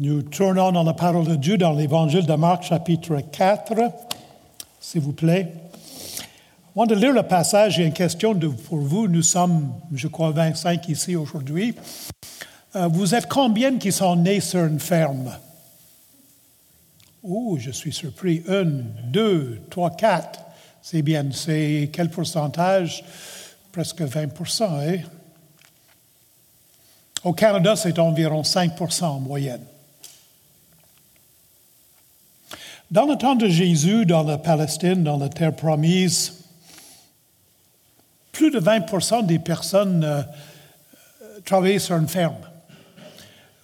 Nous tournons dans la parole de Dieu dans l'évangile de Marc chapitre 4, s'il vous plaît. Avant de lire le passage, j'ai une question pour vous. Nous sommes, je crois, 25 ici aujourd'hui. Euh, vous êtes combien qui sont nés sur une ferme? Oh, je suis surpris. Une, deux, trois, quatre. C'est bien. C'est quel pourcentage? Presque 20% hein? Au Canada, c'est environ 5% en moyenne. Dans le temps de Jésus, dans la Palestine, dans la terre promise, plus de 20% des personnes euh, travaillaient sur une ferme.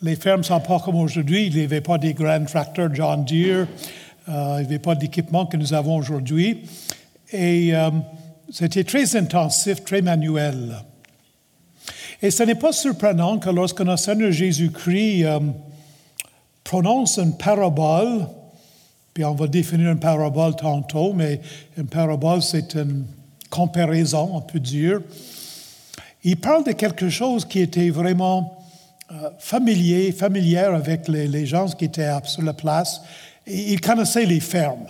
Les fermes ne sont pas comme aujourd'hui. Il n'y avait pas des grands tracteurs John Deere. Euh, il n'y avait pas d'équipement que nous avons aujourd'hui. Et euh, c'était très intensif, très manuel. Et ce n'est pas surprenant que lorsque notre Seigneur Jésus-Christ prononce une parabole, puis on va définir une parabole tantôt, mais une parabole, c'est une comparaison, on peut dire. Il parle de quelque chose qui était vraiment euh, familier, familière avec les, gens qui étaient sur la place. Il connaissait les fermes.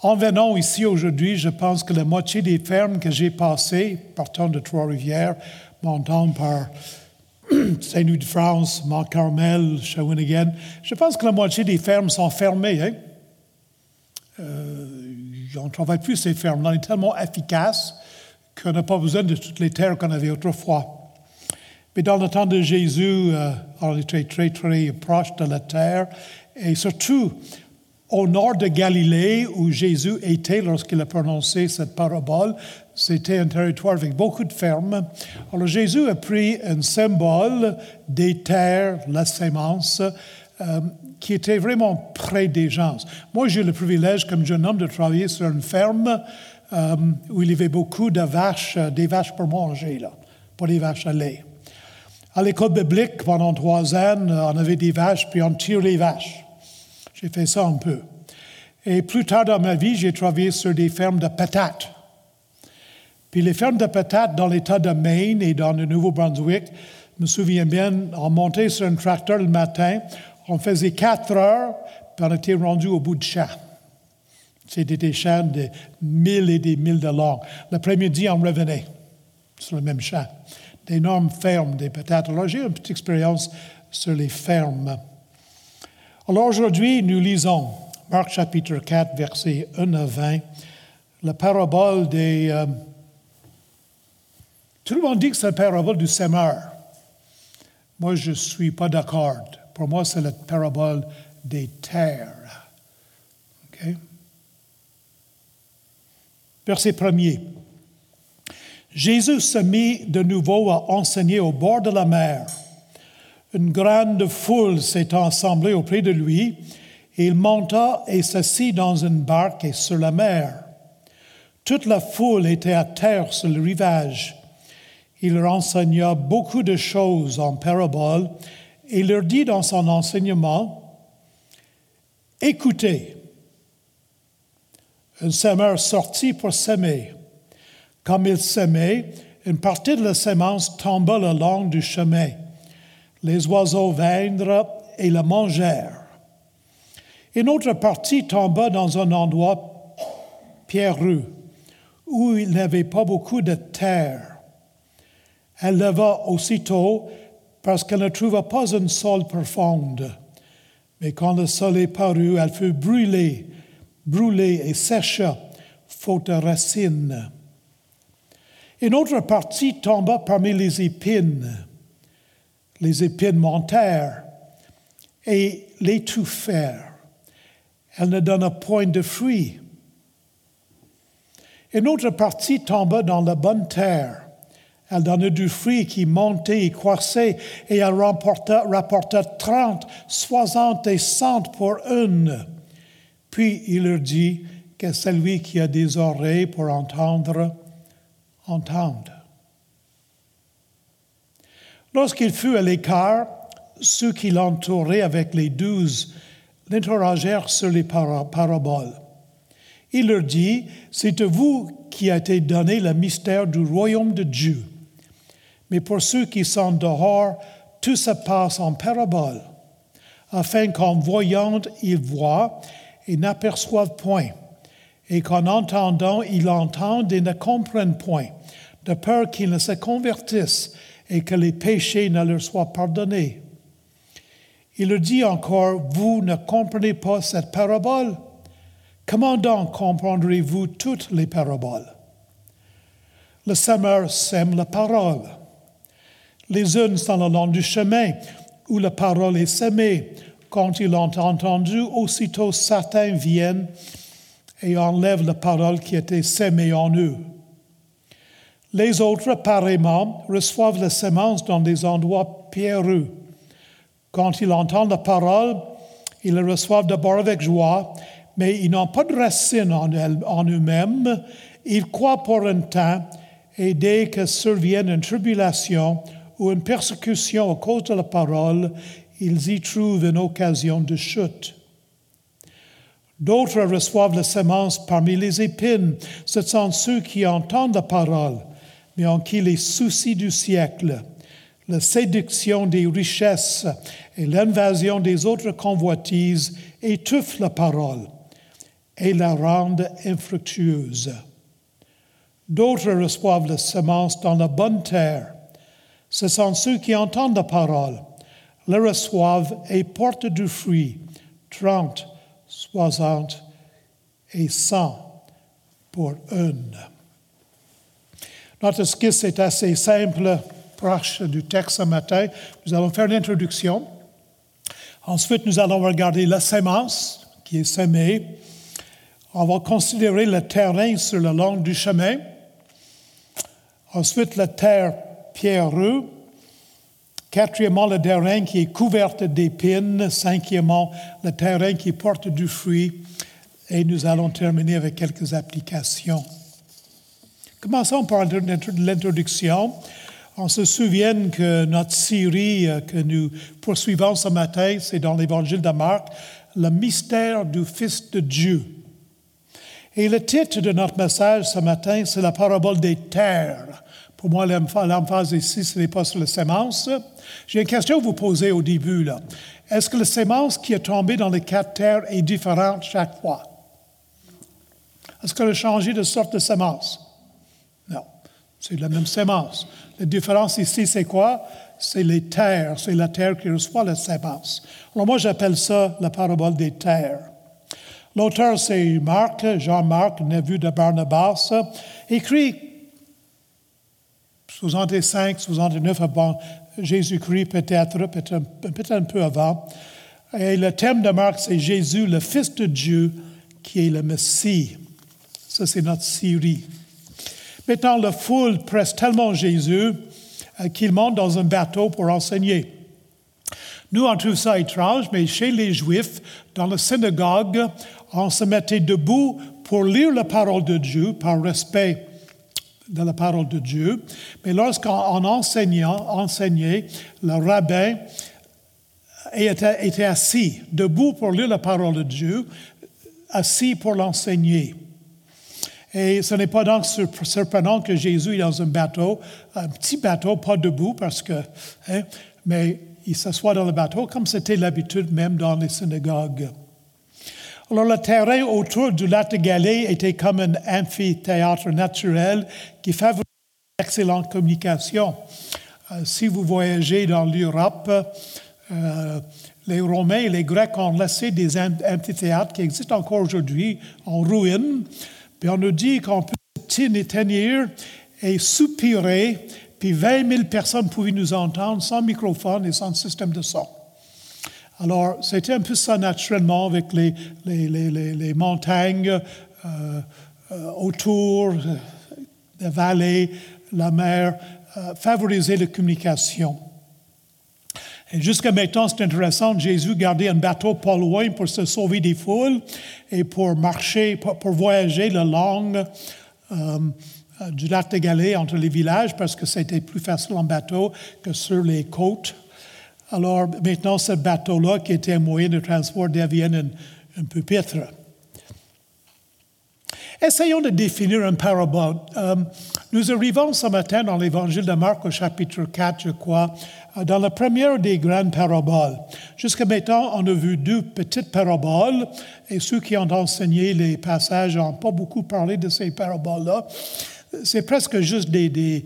En venant ici aujourd'hui, je pense que la moitié des fermes que j'ai passées, partant de Trois-Rivières, montant par Saint-Louis-de-France, Mont-Carmel, Shawinigan. Je pense que la moitié des fermes sont fermées. Hein? Euh, on ne travaille plus ces fermes. On est tellement efficace qu'on n'a pas besoin de toutes les terres qu'on avait autrefois. Mais dans le temps de Jésus, euh, on était très, très proche de la terre. Et surtout, au nord de Galilée, où Jésus était lorsqu'il a prononcé cette parabole, c'était un territoire avec beaucoup de fermes. Alors Jésus a pris un symbole des terres, la sémence, euh, qui était vraiment près des gens. Moi, j'ai le privilège, comme jeune homme, de travailler sur une ferme euh, où il y avait beaucoup de vaches, euh, des vaches pour manger, là, pas des vaches à lait. À l'école biblique, pendant trois ans, on avait des vaches, puis on tire les vaches. J'ai fait ça un peu. Et plus tard dans ma vie, j'ai travaillé sur des fermes de patates. Puis les fermes de patates dans l'État de Maine et dans le Nouveau-Brunswick, je me souviens bien, on montait sur un tracteur le matin, on faisait quatre heures, puis on était rendu au bout de champ. C'était des champs de mille et des mille de long. L'après-midi, on revenait sur le même champ. D'énormes fermes, des patates. Alors, j'ai une petite expérience sur les fermes. Alors, aujourd'hui, nous lisons Marc chapitre 4, versets 1 à 20, la parabole des... Euh, tout le monde dit que c'est la parabole du semeur. Moi, je ne suis pas d'accord. Pour moi, c'est la parabole des terres. OK? Verset premier. Jésus se mit de nouveau à enseigner au bord de la mer. Une grande foule s'est assemblée auprès de lui il monta et s'assit dans une barque et sur la mer. Toute la foule était à terre sur le rivage. Il leur enseigna beaucoup de choses en paraboles et leur dit dans son enseignement, Écoutez, un semeur sortit pour s'aimer. Comme il s'aimait, une partie de la semence tomba le long du chemin. Les oiseaux vinrent et la mangèrent. Une autre partie tomba dans un endroit pierreux, où il n'y avait pas beaucoup de terre. Elle leva aussitôt parce qu'elle ne trouva pas une sol profonde. Mais quand le soleil parut, elle fut brûlée, brûlée et sécha, faute de racines. Une autre partie tomba parmi les épines. Les épines montèrent et l'étouffèrent elle ne donna point de fruits. Une autre partie tomba dans la bonne terre. Elle donna du fruit qui montait et croissait, et elle rapporta, rapporta trente, soixante et cent pour une. Puis il leur dit que celui qui a des oreilles pour entendre, entende. Lorsqu'il fut à l'écart, ceux qui l'entouraient avec les douze l'interrogèrent sur les paraboles. Il leur dit, c'est à vous qui a été donné le mystère du royaume de Dieu. Mais pour ceux qui sont dehors, tout se passe en paraboles, afin qu'en voyant, ils voient et n'aperçoivent point, et qu'en entendant, ils entendent et ne comprennent point, de peur qu'ils ne se convertissent et que les péchés ne leur soient pardonnés. Il leur dit encore, vous ne comprenez pas cette parabole Comment donc comprendrez-vous toutes les paraboles Le semeur sème la parole. Les uns sont le long du chemin où la parole est semée. Quand ils l'ont entendu, aussitôt certains viennent et enlèvent la parole qui était semée en eux. Les autres, pareillement, reçoivent la semence dans des endroits pierreux. Quand ils entendent la parole, ils la reçoivent d'abord avec joie, mais ils n'ont pas de racine en, eux-mêmes. Ils croient pour un temps, et dès que survient une tribulation ou une persécution à cause de la parole, ils y trouvent une occasion de chute. D'autres reçoivent la semence parmi les épines. Ce sont ceux qui entendent la parole, mais en qui les soucis du siècle, la séduction des richesses et l'invasion des autres convoitises étouffent la parole et la rendent infructueuse. D'autres reçoivent la semence dans la bonne terre. Ce sont ceux qui entendent la parole, la reçoivent et portent du fruit, trente, soixante et cent pour une. Notre esquisse est assez simple, proche du texte ce matin. Nous allons faire l'introduction. Ensuite, nous allons regarder la sémence qui est semée. On va considérer le terrain sur le long du chemin. Ensuite, la terre pierreux. Quatrièmement, le terrain qui est couvert d'épines. Cinquièmement, le terrain qui porte du fruit. Et nous allons terminer avec quelques applications. Commençons par l'introduction. On se souvient que notre série euh, que nous poursuivons ce matin, c'est dans l'Évangile de Marc, le mystère du Fils de Dieu. Et le titre de notre message ce matin, c'est la parabole des terres. Pour moi, l'emphase ici, ce n'est pas sur la sémence. J'ai une question à vous poser au début. Est-ce que la sémence qui est tombée dans les quatre terres est différente chaque fois? Est-ce qu'elle a changé de sorte de sémence? Non, c'est la même sémence. La différence ici, c'est quoi? C'est les terres, c'est la terre qui reçoit la sémence. Alors moi, j'appelle ça la parabole des terres. L'auteur, c'est Marc, Jean-Marc, neveu de Barnabas, écrit 65, 69 avant Jésus-Christ, peut-être, peut-être un peu avant. Et le thème de Marc, c'est Jésus, le Fils de Dieu, qui est le Messie. Ça, c'est notre série. Maintenant, la foule presse tellement Jésus euh, qu'il monte dans un bateau pour enseigner. Nous, on trouve ça étrange, mais chez les Juifs, dans la synagogue, on se mettait debout pour lire la parole de Dieu par respect de la parole de Dieu. Mais lorsqu'en enseignant, enseignait, le rabbin était, était, assis, debout pour lire la parole de Dieu, assis pour l'enseigner. Et ce n'est pas donc surprenant que Jésus est dans un bateau, un petit bateau, pas debout, parce que, hein, mais il s'assoit dans le bateau comme c'était l'habitude même dans les synagogues. Alors, le terrain autour du lac de Galilée était comme un amphithéâtre naturel qui favorisait l'excellente communication. Euh, si vous voyagez dans l'Europe, euh, les Romains et les Grecs ont laissé des amphithéâtres qui existent encore aujourd'hui en ruine. Puis on nous dit qu'on peut tenir et soupirer, puis 20 000 personnes pouvaient nous entendre sans microphone et sans système de son. Alors, c'était un peu ça naturellement avec les, les, les, montagnes euh, euh, autour, des vallées, la mer, euh, favoriser la communication. Et jusqu'à maintenant, c'est intéressant, Jésus gardait un bateau pas loin pour se sauver des foules et pour marcher, pour, voyager le long du lac de Galilée entre les villages parce que c'était plus facile en bateau que sur les côtes. Alors maintenant, ce bateau-là, qui était un moyen de transport, devient un, pupitre. Essayons de définir une parabole. Euh, nous arrivons ce matin dans l'Évangile de Marc au chapitre 4, je crois, euh, dans la première des grandes paraboles. Jusqu'à maintenant, on a vu deux petites paraboles, et ceux qui ont enseigné les passages n'ont pas beaucoup parlé de ces paraboles-là. C'est presque juste des,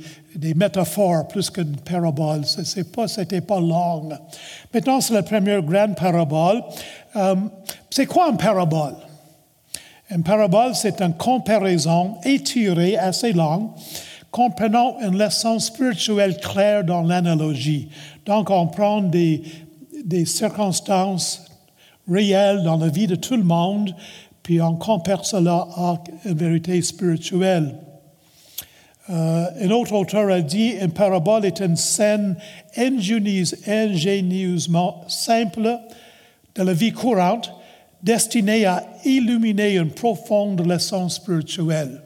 métaphores plus qu'une parabole. Ce n'était pas, long. Maintenant, c'est la première grande parabole. Euh, c'est quoi une parabole? Une parabole, c'est une comparaison étirée, assez longue, comprenant une leçon spirituelle claire dans l'analogie. Donc, on prend des circonstances réelles dans la vie de tout le monde, puis on compare cela à une vérité spirituelle. Euh, un autre auteur a dit une parabole est une scène ingénieusement simple de la vie courante destiné à illuminer une profonde leçon spirituelle.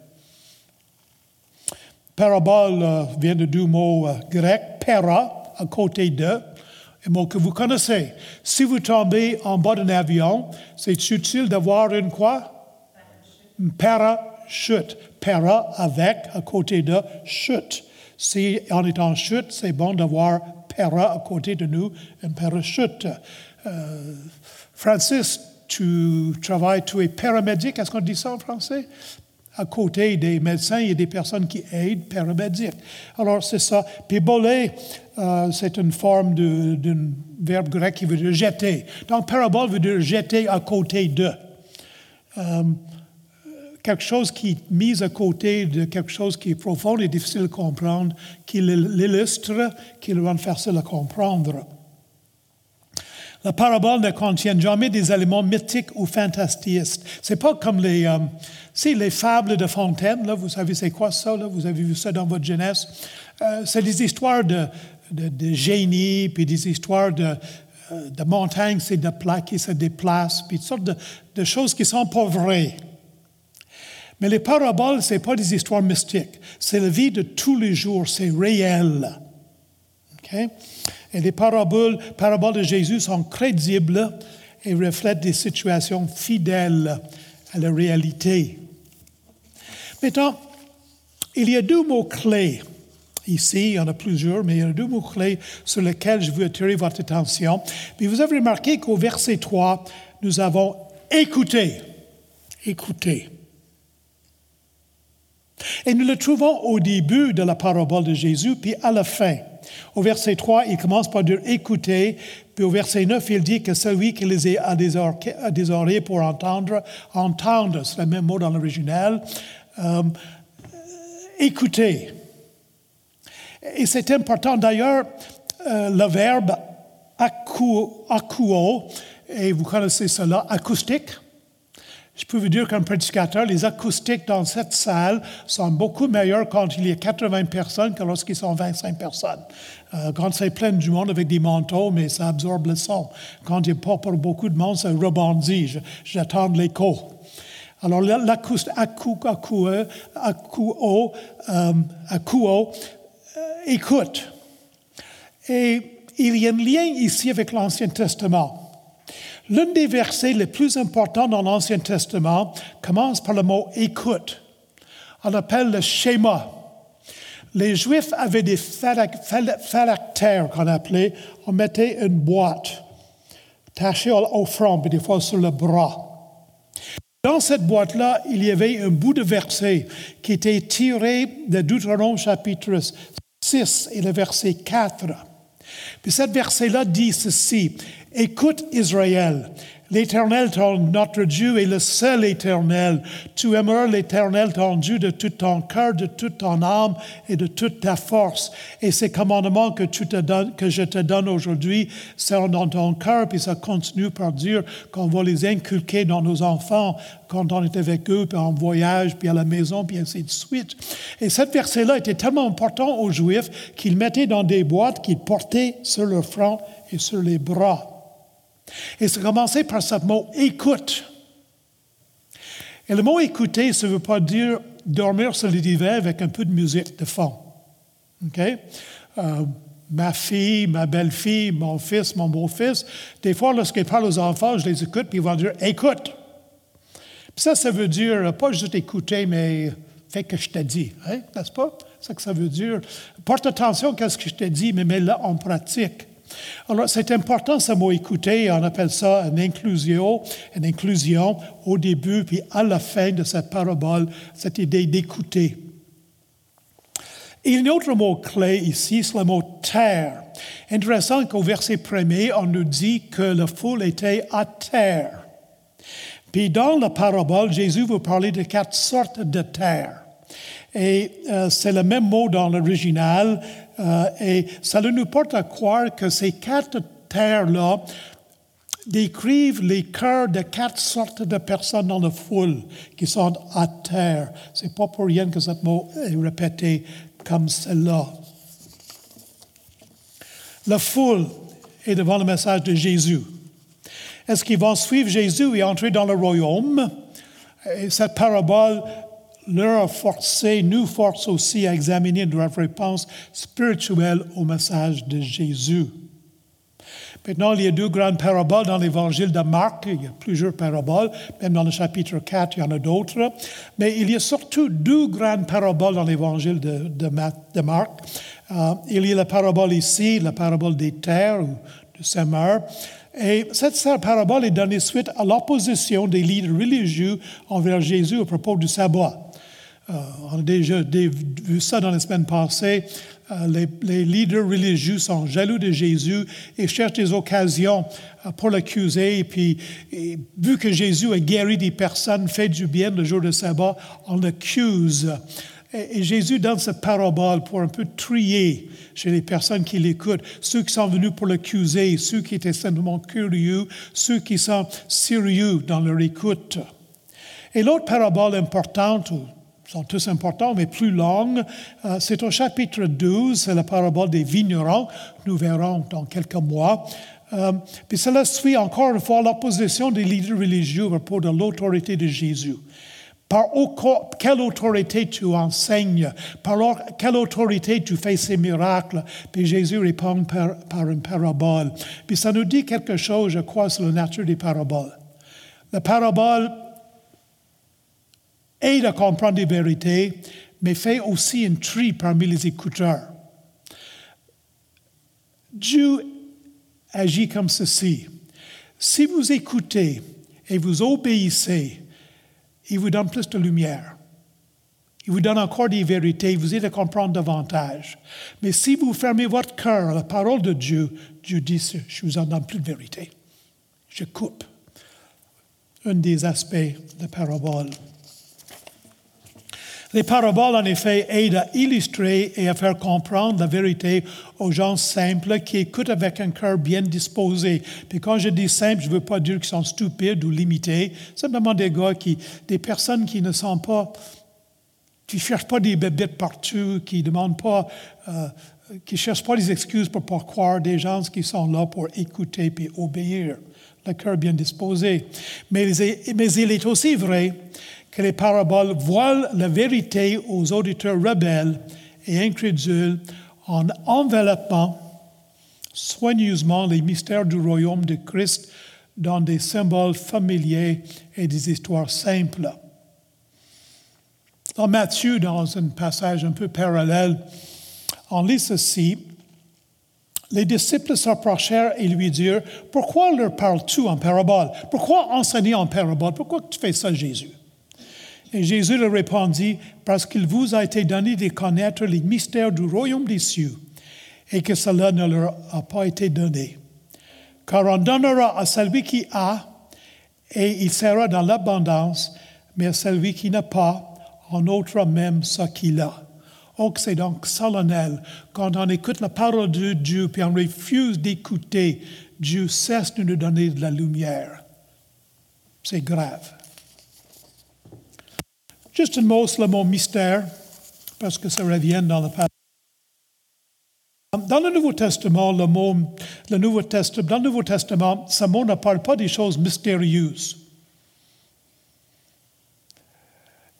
Parabole euh, vient de deux mots euh, grecs, para, à côté de, un mot que vous connaissez. Si vous tombez en bas d'un avion, c'est utile d'avoir une quoi? Une parachute. Para avec, à côté de, chute. Si on est en chute, c'est bon d'avoir para à côté de nous, une parachute. Euh, Francis tu travailles, tu es paramédic, est-ce qu'on dit ça en français? À côté des médecins, il y a des personnes qui aident, paramédic. Alors, c'est ça. Puis euh, c'est une forme d'un verbe grec qui veut dire jeter. Donc, parabole veut dire jeter à côté de. Euh, quelque chose qui est mis à côté de quelque chose qui est profond et difficile à comprendre, qui l'illustre, qui le rend facile à comprendre. La parabole ne contient jamais des éléments mythiques ou fantastiques. C'est pas comme les, euh, les fables de Fontaine. Là, vous savez c'est quoi ça? Vous avez vu ça dans votre jeunesse. Euh, c'est des histoires de, de, génie, puis des histoires de, euh, de montagnes, c'est de plats qui se déplacent, puis toutes sortes de, de choses qui sont pas vraies. Mais les paraboles, ce pas des histoires mystiques. C'est la vie de tous les jours, c'est réel. Okay? Et les paraboles, paraboles de Jésus sont crédibles et reflètent des situations fidèles à la réalité. Maintenant, il y a deux mots-clés ici, il y en a plusieurs, mais il y a deux mots-clés sur lesquels je veux attirer votre attention. Puis vous avez remarqué qu'au verset 3, nous avons écouté. Écouté. Et nous le trouvons au début de la parabole de Jésus, puis à la fin. Au verset 3, il commence par dire écoutez, puis au verset 9, il dit que celui qui les a des, pour entendre, entendre, c'est le même mot dans l'original, euh, écoutez. Et c'est important d'ailleurs, euh, le verbe akuo, et vous connaissez cela, acoustique, je peux vous dire qu'un prédicateur, les acoustiques dans cette salle sont beaucoup meilleurs quand il y a 80 personnes que lorsqu'ils sont 25 personnes. Euh, quand c'est plein du monde avec des manteaux, mais ça absorbe le son. Quand il n'y a pas pour beaucoup de monde, ça rebondit. J'attends l'écho. Alors, l'acoustique, akuo, akuo, écoute. Et il y a un lien ici avec l'Ancien Testament. L'un des versets les plus importants dans l'Ancien Testament commence par le mot écoute. On appelle le schéma. Les Juifs avaient des phylactères qu'on appelait, on mettait une boîte tachée au front, puis des fois sur le bras. Dans cette boîte-là, il y avait un bout de verset qui était tiré de Deutéronome chapitre 6 et le verset 4. Puis ce verset-là dit ceci, Écoute Israël, l'Éternel, notre Dieu, est le seul Éternel. Tu aimeras l'Éternel, ton Dieu, de tout ton cœur, de toute ton âme et de toute ta force. Et ces commandements que, je te donne aujourd'hui seront dans ton cœur, puis ça continue par dire qu'on va les inculquer dans nos enfants quand on est avec eux, puis en voyage, puis à la maison, puis ainsi de suite. Et cette verset-là était tellement important aux Juifs qu'ils mettaient dans des boîtes qu'ils portaient sur leur front et sur les bras. Et c'est commencé par ce mot écoute. Et le mot écouter, ça ne veut pas dire dormir sur le divan avec un peu de musique de fond. OK? Euh, ma fille, ma belle-fille, mon fils, mon beau-fils, des fois, lorsqu'ils parlent aux enfants, je les écoute, puis ils vont dire écoute. Puis ça, ça veut dire pas juste écouter, mais fais que je te dis, hein, n'est-ce pas? C'est ça que ça veut dire. Porte attention à ce que je te dis, mais mets-le en pratique. Alors, c'est important ce mot écouter, on appelle ça une inclusion, une inclusion au début puis à la fin de cette parabole, cette idée d'écouter. A un autre mot clé ici, c'est le mot terre. Intéressant qu'au verset premier, on nous dit que la foule était à terre. Puis dans la parabole, Jésus vous parler de quatre sortes de terre. Et euh, c'est le même mot dans l'original, euh, et ça nous porte à croire que ces quatre terres-là décrivent les cœurs de quatre sortes de personnes dans la foule qui sont à terre. C'est pas pour rien que ce mot est répété comme cela. La foule est devant le message de Jésus. Est-ce qu'ils vont suivre Jésus et entrer dans le royaume? Et cette parabole leur a forcé, nous force aussi à examiner notre réponse spirituelle au message de Jésus. Maintenant, il y a deux grandes paraboles dans l'évangile de Marc. Il y a plusieurs paraboles, même dans le chapitre 4, il y en a d'autres. Mais il y a surtout deux grandes paraboles dans l'évangile de, de, Marc. Euh, il y a la parabole ici, la parabole des terres ou de semeur. Et cette parabole est donnée suite à l'opposition des leaders religieux envers Jésus à propos du sabbat. Euh, on a déjà vu ça dans les semaines passées. Euh, les, leaders religieux sont jaloux de Jésus et cherchent des occasions euh, pour l'accuser. Et puis, vu que Jésus a guéri des personnes, fait du bien le jour de sabbat, on l'accuse. Et, Jésus donne cette parabole pour un peu trier chez les personnes qui l'écoutent, ceux qui sont venus pour l'accuser, ceux qui étaient simplement curieux, ceux qui sont sérieux dans leur écoute. Et l'autre parabole importante, sont tous importants, mais plus longues. Euh, c'est au chapitre 12, c'est la parabole des vignerons. Nous verrons dans quelques mois. Euh, puis cela suit encore une fois l'opposition des leaders religieux à propos de l'autorité de Jésus. Par quelle autorité tu enseignes? Par quelle autorité tu fais ces miracles? Puis Jésus répond par, par une parabole. Puis ça nous dit quelque chose, je crois, sur la nature des paraboles. La parabole aide à comprendre les vérités, mais fait aussi un tri parmi les écouteurs. Dieu agit comme ceci. Si vous écoutez et vous obéissez, il vous donne plus de lumière. Il vous donne encore des vérités, il vous aide à comprendre davantage. Mais si vous fermez votre cœur à la parole de Dieu, Dieu dit, je vous en donne plus de vérité. Je coupe. Un des aspects de la parabole. Les paraboles, en effet, aident à illustrer et à faire comprendre la vérité aux gens simples qui écoutent avec un cœur bien disposé. Puis quand je dis simple, je ne veux pas dire qu'ils sont stupides ou limités. Simplement des gars qui, des personnes qui ne sont pas, qui ne cherchent pas des bébêtes partout, qui ne demandent pas, euh, qui cherchent pas des excuses pour pas croire, des gens qui sont là pour écouter puis obéir. Le cœur bien disposé. Mais, mais il est aussi vrai que les paraboles voilent la vérité aux auditeurs rebelles et incrédules en enveloppant soigneusement les mystères du royaume de Christ dans des symboles familiers et des histoires simples. Dans Matthieu, dans un passage un peu parallèle, on lit ceci. Les disciples s'approchèrent et lui dirent, Pourquoi leur parles-tu en parabole? Pourquoi enseigner en parabole? Pourquoi tu fais ça, Jésus? Et Jésus leur répondit, parce qu'il vous a été donné de connaître les mystères du royaume des cieux, et que cela ne leur a pas été donné. Car on donnera à celui qui a, et il sera dans l'abondance, mais à celui qui n'a pas, on ôtera même ce qu'il a. Oh, c'est donc solennel. Quand on écoute la parole de Dieu, puis on refuse d'écouter, Dieu cesse de nous donner de la lumière. C'est grave. Juste un mot sur le mot mystère, parce que ça revient dans le passage. Dans le Nouveau Testament, le mot, le Nouveau Testament, dans le Nouveau Testament, ce mot ne parle pas des choses mystérieuses.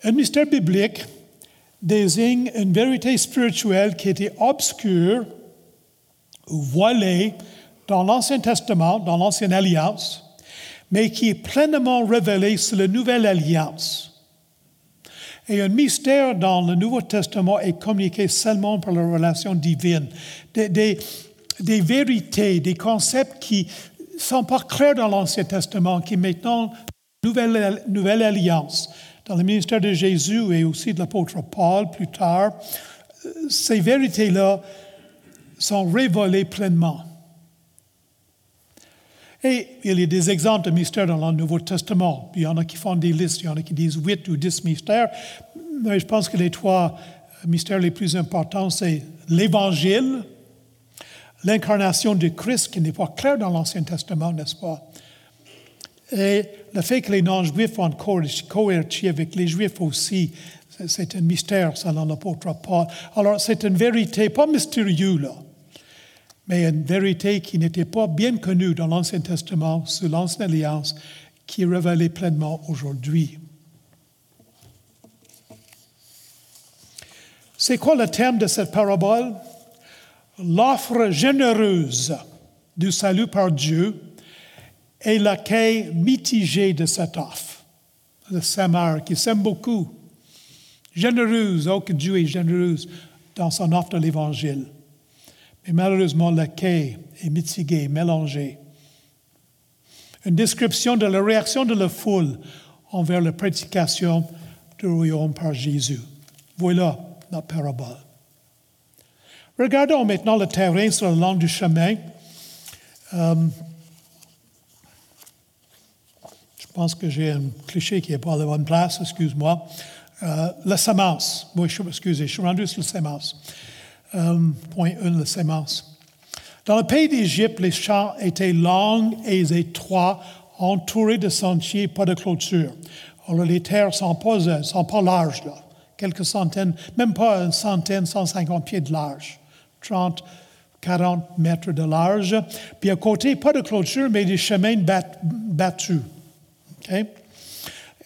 Un mystère biblique désigne une vérité spirituelle qui était obscure ou voilée dans l'Ancien Testament, dans l'Ancienne Alliance, mais qui est pleinement révélé sur la nouvelle alliance. Et un mystère dans le Nouveau Testament est communiqué seulement par la relation divine. Des, vérités, des concepts qui ne sont pas clairs dans l'Ancien Testament, qui maintenant, nouvelle, nouvelle alliance, dans le ministère de Jésus et aussi de l'apôtre Paul plus tard, ces vérités-là sont révélées pleinement. Et il y a des exemples de mystères dans le Nouveau Testament. Il y en a qui font des listes, il y en a qui disent huit ou dix mystères. Mais je pense que les trois mystères les plus importants, c'est l'Évangile, l'incarnation de Christ, qui n'est pas clair dans l'Ancien Testament, n'est-ce pas? Et le fait que les non-juifs ont coerci avec les juifs aussi, c'est un mystère selon l'apôtre Paul. Alors, c'est une vérité pas mystérieuse, là mais une vérité qui n'était pas bien connue dans l'Ancien Testament, sous l'Ancienne Alliance, qui est révélée pleinement aujourd'hui. C'est quoi le thème de cette parabole? L'offre généreuse du salut par Dieu et l'accueil mitigé de cette offre. Le Samar qui s'aime beaucoup. Généreuse, oh que Dieu est généreuse dans son offre de l'Évangile. Mais malheureusement, le quai est mitigé, mélangé. Une description de la réaction de la foule envers la prédication du royaume par Jésus. Voilà la parabole. Regardons maintenant le terrain sur le long du chemin. Euh, je pense que j'ai un cliché qui n'est pas à la bonne place, excuse-moi. Euh, la semence. Oui, excusez, je suis rendu sur la semence. Euh, point 1, la sémence. Dans le pays d'Égypte, les champs étaient longs et étroits, entourés de sentiers, pas de clôture. Alors, les terres sont pas, euh, sont pas larges, là. quelques centaines, même pas une centaine, 150 pieds de large, 30, 40 mètres de large. Puis à côté, pas de clôture, mais des chemins battus.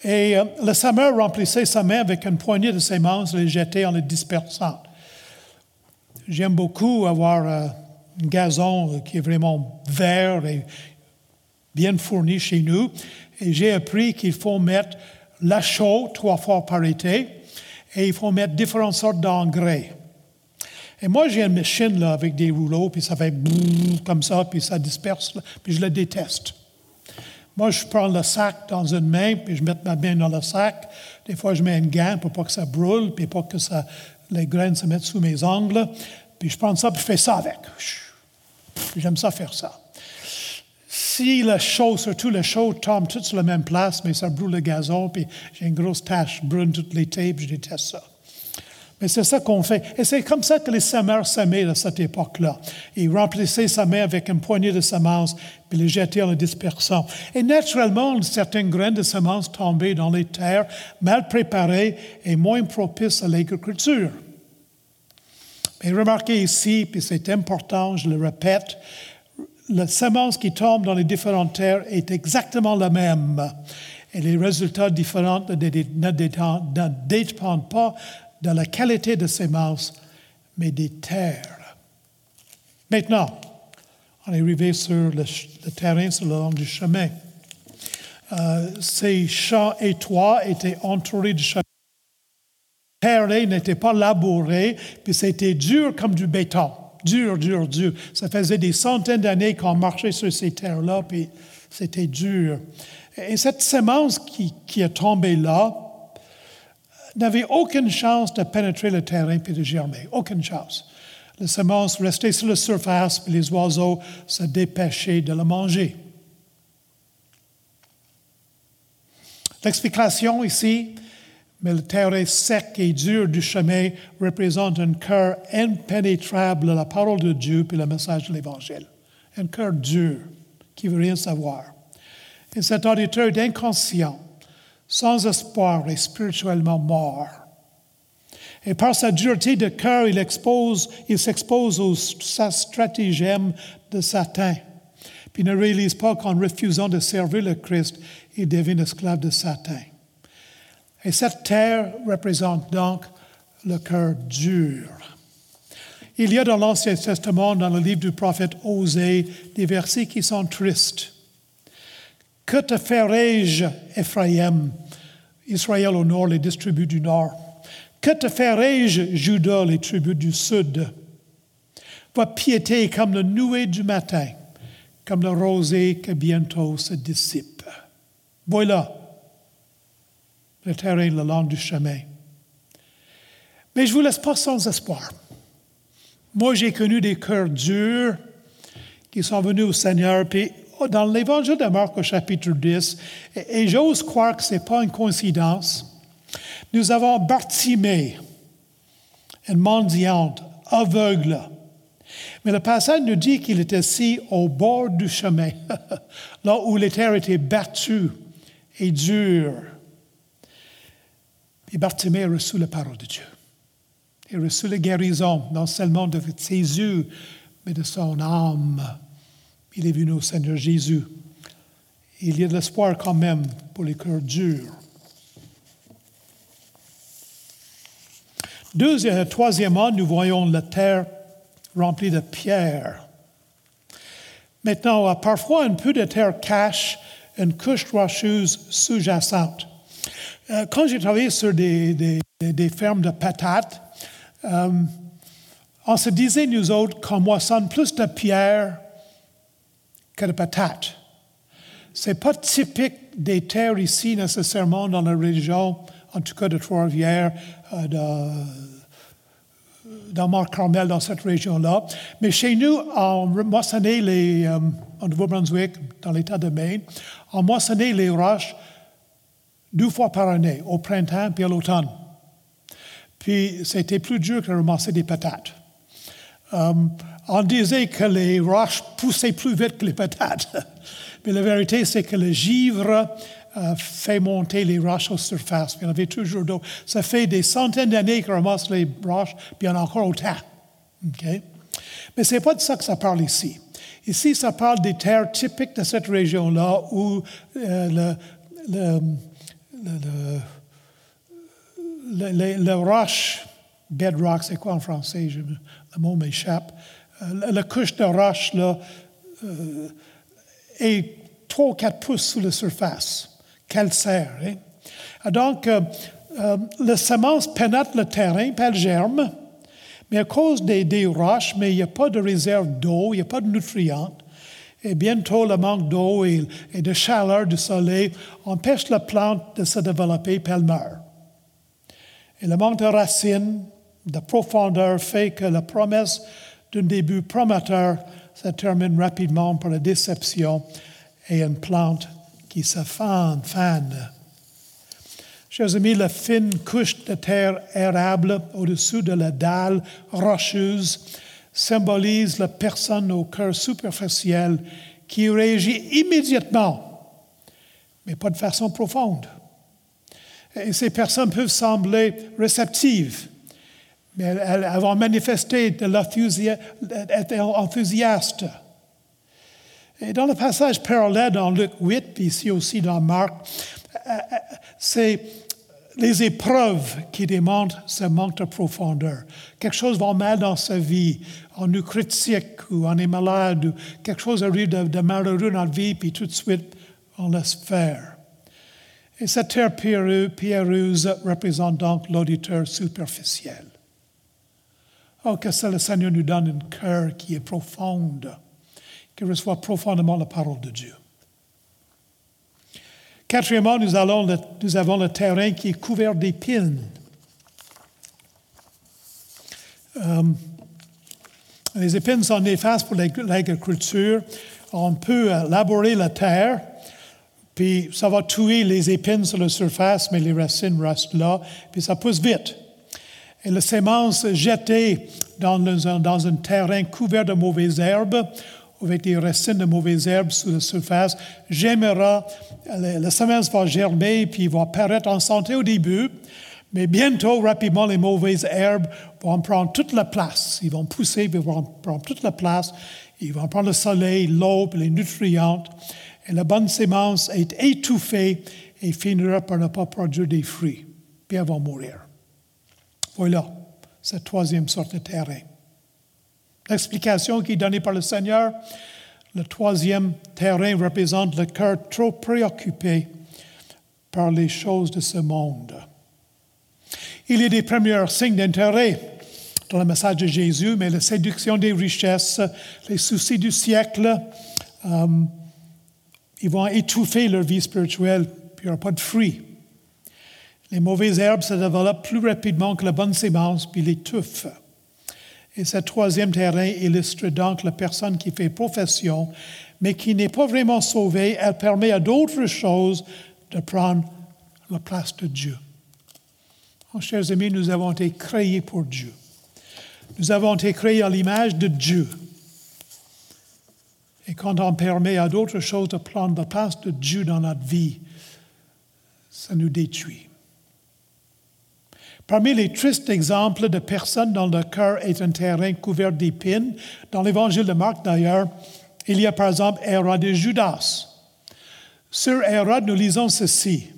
Et euh, le semeur remplissait sa main avec une poignée de semences les jetait en les dispersant. J'aime beaucoup avoir euh, un gazon qui est vraiment vert et bien fourni chez nous. Et j'ai appris qu'il faut mettre la chaux trois fois par été et il faut mettre différentes sortes d'engrais. Et moi, j'ai une machine avec des rouleaux, puis ça fait comme ça, puis ça disperse, puis je le déteste. Moi, je prends le sac dans une main, puis je mets ma main dans le sac. Des fois, je mets un gant pour pas que ça brûle, puis pour que ça, les graines se mettent sous mes ongles, puis je prends ça, puis je fais ça avec. J'aime ça faire ça. Si la chaux, surtout la chaux, tombe tout sur la même place, mais ça brûle le gazon, puis j'ai une grosse tache brune tout l'été, puis je déteste ça. Mais c'est ça qu'on fait. Et c'est comme ça que les semeurs semaient à cette époque-là. Ils remplissaient sa main avec une poignée de semences, puis les jetaient en les dispersant. Et naturellement, certaines graines de semences tombaient dans les terres mal préparées et moins propices à l'agriculture. Mais remarquez ici, puis c'est important, je le répète, la semence qui tombe dans les différentes terres est exactement la même. Et les résultats différents ne dépendent pas de la qualité de semences, mais des terres. Maintenant, on est arrivé sur le, terrain sur le long du chemin. Euh, ces champs étroits étaient entourés de chemins terre n'était pas labourée, puis c'était dur comme du béton. Dur, dur, dur. Ça faisait des centaines d'années qu'on marchait sur ces terres-là, puis c'était dur. Et cette semence qui, qui est tombée là n'avait aucune chance de pénétrer le terrain puis de germer. Aucune chance. La semence restait sur la surface, puis les oiseaux se dépêchaient de la manger. L'explication ici, mais le terrain sec et dur du chemin représente un cœur impénétrable à la parole de Dieu et le message de l'Évangile. Un cœur dur qui veut rien savoir. Et cet auditeur est sans espoir et spirituellement mort. Et par sa dureté de cœur, il, expose, il s'expose aux stratagèmes de Satan. Puis ne réalise pas qu'en refusant de servir le Christ, il devient esclave de Satan. Et cette terre représente donc le cœur dur. Il y a dans l'Ancien Testament, dans le livre du prophète Osée, des versets qui sont tristes. Que te ferai-je, Ephraim, Israël au nord, les distribus du nord? Que te ferai-je, Judas, les tribus du sud? Votre piété comme le nuée du matin, comme le rosée qui bientôt se dissipe. Voilà le terrain le long du chemin. Mais je ne vous laisse pas sans espoir. Moi, j'ai connu des cœurs durs qui sont venus au Seigneur. Puis, dans l'Évangile de Marc au chapitre 10, et, j'ose croire que ce n'est pas une coïncidence, nous avons Bartimée, une mendiante, aveugle. Mais le passage nous dit qu'il était assis au bord du chemin, là où les terres étaient battues et dures. Et Bartimée a reçu la parole de Dieu. Il a la guérison, non seulement de ses yeux, mais de son âme. Il est venu au Seigneur Jésus. Il y a de l'espoir quand même pour les cœurs durs. Deuxième, troisièmement, nous voyons la terre remplie de pierres. Maintenant, parfois, un peu de terre cache une couche rocheuse sous-jacente. Euh, quand j'ai travaillé sur des, fermes de patates, euh, on se disait, nous autres, qu'on moissonne plus de pierres que patates. Ce n'est pas typique des terres ici nécessairement dans la région, en tout cas de Trois-Rivières, dans Mont-Carmel, dans cette région-là. Mais chez nous, on moissonnait en Nouveau-Brunswick, dans l'État de Maine, on moissonnait les roches deux fois par année, au printemps puis à l'automne. Puis c'était plus dur que de ramasser des patates. On disait que les roches poussaient plus vite que les patates. Mais la vérité, c'est que le givre euh, fait monter les roches aux surface. il y en avait toujours d'eau. Ça fait des centaines d'années qu'on ramasse les roches, puis en a encore autant. Mais ce n'est pas de ça que ça parle ici. Ici, ça parle des terres typiques de cette région-là où euh, le, le, le, roche, bedrock, c'est quoi en français? Je, le mot m'échappe. Euh, la couche de roche là, euh, est 3 ou 4 pouces sous la surface, calcaire. Hein? Donc, euh, la semence pénètre le terrain, pas elle germe, mais à cause des, roches, mais il n'y a pas de réserve d'eau, il n'y a pas de nutriments. Et bientôt, le manque d'eau et, de chaleur du soleil empêche la plante de se développer, puis elle meurt. Et le manque de racines, de profondeur fait que la promesse d'un début prometteur se termine rapidement par la déception et une plante qui se fane. fane. Chers amis, la fine couche de terre érable au-dessus de la dalle rocheuse symbolise la personne au cœur superficiel qui réagit immédiatement, mais pas de façon profonde. Et ces personnes peuvent sembler réceptives, mais elles, vont manifester de l'enthousiasme. enthousiaste. Et dans le passage parallèle dans Luc 8, puis ici aussi dans Marc, euh, euh, c'est les épreuves qui démontrent ce manque de profondeur. Quelque chose va mal dans sa vie, on nous critique ou on est malade ou quelque chose arrive de, malheureux dans la vie, puis tout de suite, on laisse faire. Et cette terre pierreuse représente donc l'auditeur superficiel. Oh, que le Seigneur nous donne un cœur qui est profonde, qui reçoit profondément la parole de Dieu. Quatrièmement, nous, avons le terrain qui est couvert d'épines. Euh, les épines sont néfastes pour l'agriculture. On peut laborer la terre, puis ça va tuer les épines sur la surface, mais les racines restent là, puis ça pousse vite. Et les semences jetées dans, un terrain couvert de mauvaises herbes avec des racines de mauvaises herbes sous la surface, germera, la semence va germer puis va paraître en santé au début, mais bientôt, rapidement, les mauvaises herbes vont prendre toute la place. Ils vont pousser, ils vont prendre toute la place. Ils vont prendre le soleil, l'eau, les nutriments. Et la bonne semence est étouffée et finira par ne pas produire des fruits. Puis elles vont mourir. Voilà, cette troisième sorte de terrain. L'explication qui est donnée par le Seigneur, Le troisième terrain représente le cœur trop préoccupé par les choses de ce monde. Il y a des premiers signes d'intérêt dans le message de Jésus, mais la séduction des richesses, les soucis du siècle, euh, ils vont étouffer leur vie spirituelle, puis il n'y aura pas de fruits. Les mauvaises herbes se développent plus rapidement que la bonne sémence, puis l'étouffent. Et ce troisième terrain illustre donc la personne qui fait profession, mais qui n'est pas vraiment sauvée. Elle permet à d'autres choses de prendre la place de Dieu. Chers amis, nous avons été créés pour Dieu. Nous avons été créés à l'image de Dieu. Et quand on permet à d'autres choses de prendre la place de Dieu dans notre vie, ça nous détruit. Parmi les tristes exemples de personnes dont le cœur est un terrain couvert d'épines, dans l'évangile de Marc d'ailleurs, il y a par exemple Hérode et Judas. Sur Hérode, nous lisons ceci.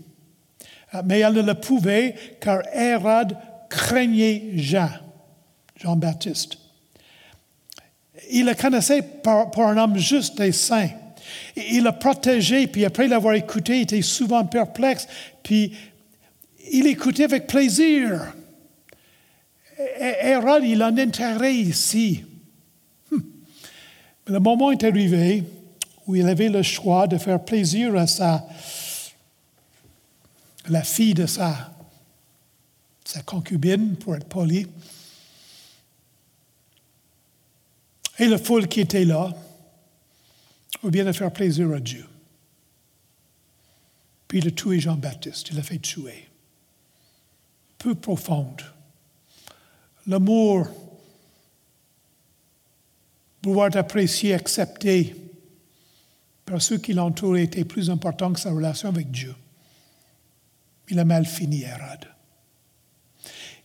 Mais elle ne le pouvait car Hérode craignait Jean, Jean-Baptiste. Il le connaissait pour, un homme juste et saint. Il l'a protégé, puis après l'avoir écouté, il était souvent perplexe, puis il écoutait avec plaisir. Hérode, il a un intérêt ici. Hmm. Le moment est arrivé où il avait le choix de faire plaisir à sa, la fille de sa, sa concubine, pour être poli, et la foule qui était là, ou bien de faire plaisir à Dieu. Puis il a tué Jean-Baptiste, il l'a fait tuer profonde. L'amour, pouvoir apprécier, accepter par ceux qui l'entouraient était plus important que sa relation avec Dieu. Il a mal fini, Hérode.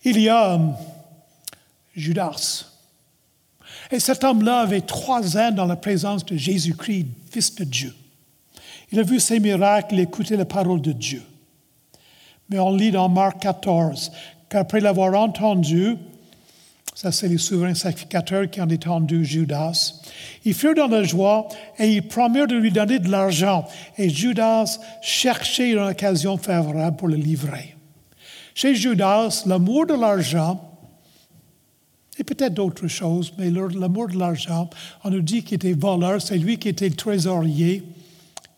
Il y a um, Judas. Et cet homme-là avait trois ans dans la présence de Jésus-Christ, Fils de Dieu. Il a vu ses miracles, écouté la parole de Dieu. Mais on lit dans Marc 14 qu'après l'avoir entendu, ça c'est les souverains sacrificateurs qui ont entendu Judas, ils furent dans la joie et ils promirent de lui donner de l'argent. Et Judas cherchait une occasion favorable pour le livrer. Chez Judas, l'amour de l'argent, et peut-être d'autres choses, mais l'amour de l'argent, on nous dit qu'il était voleur, c'est lui qui était le trésorier,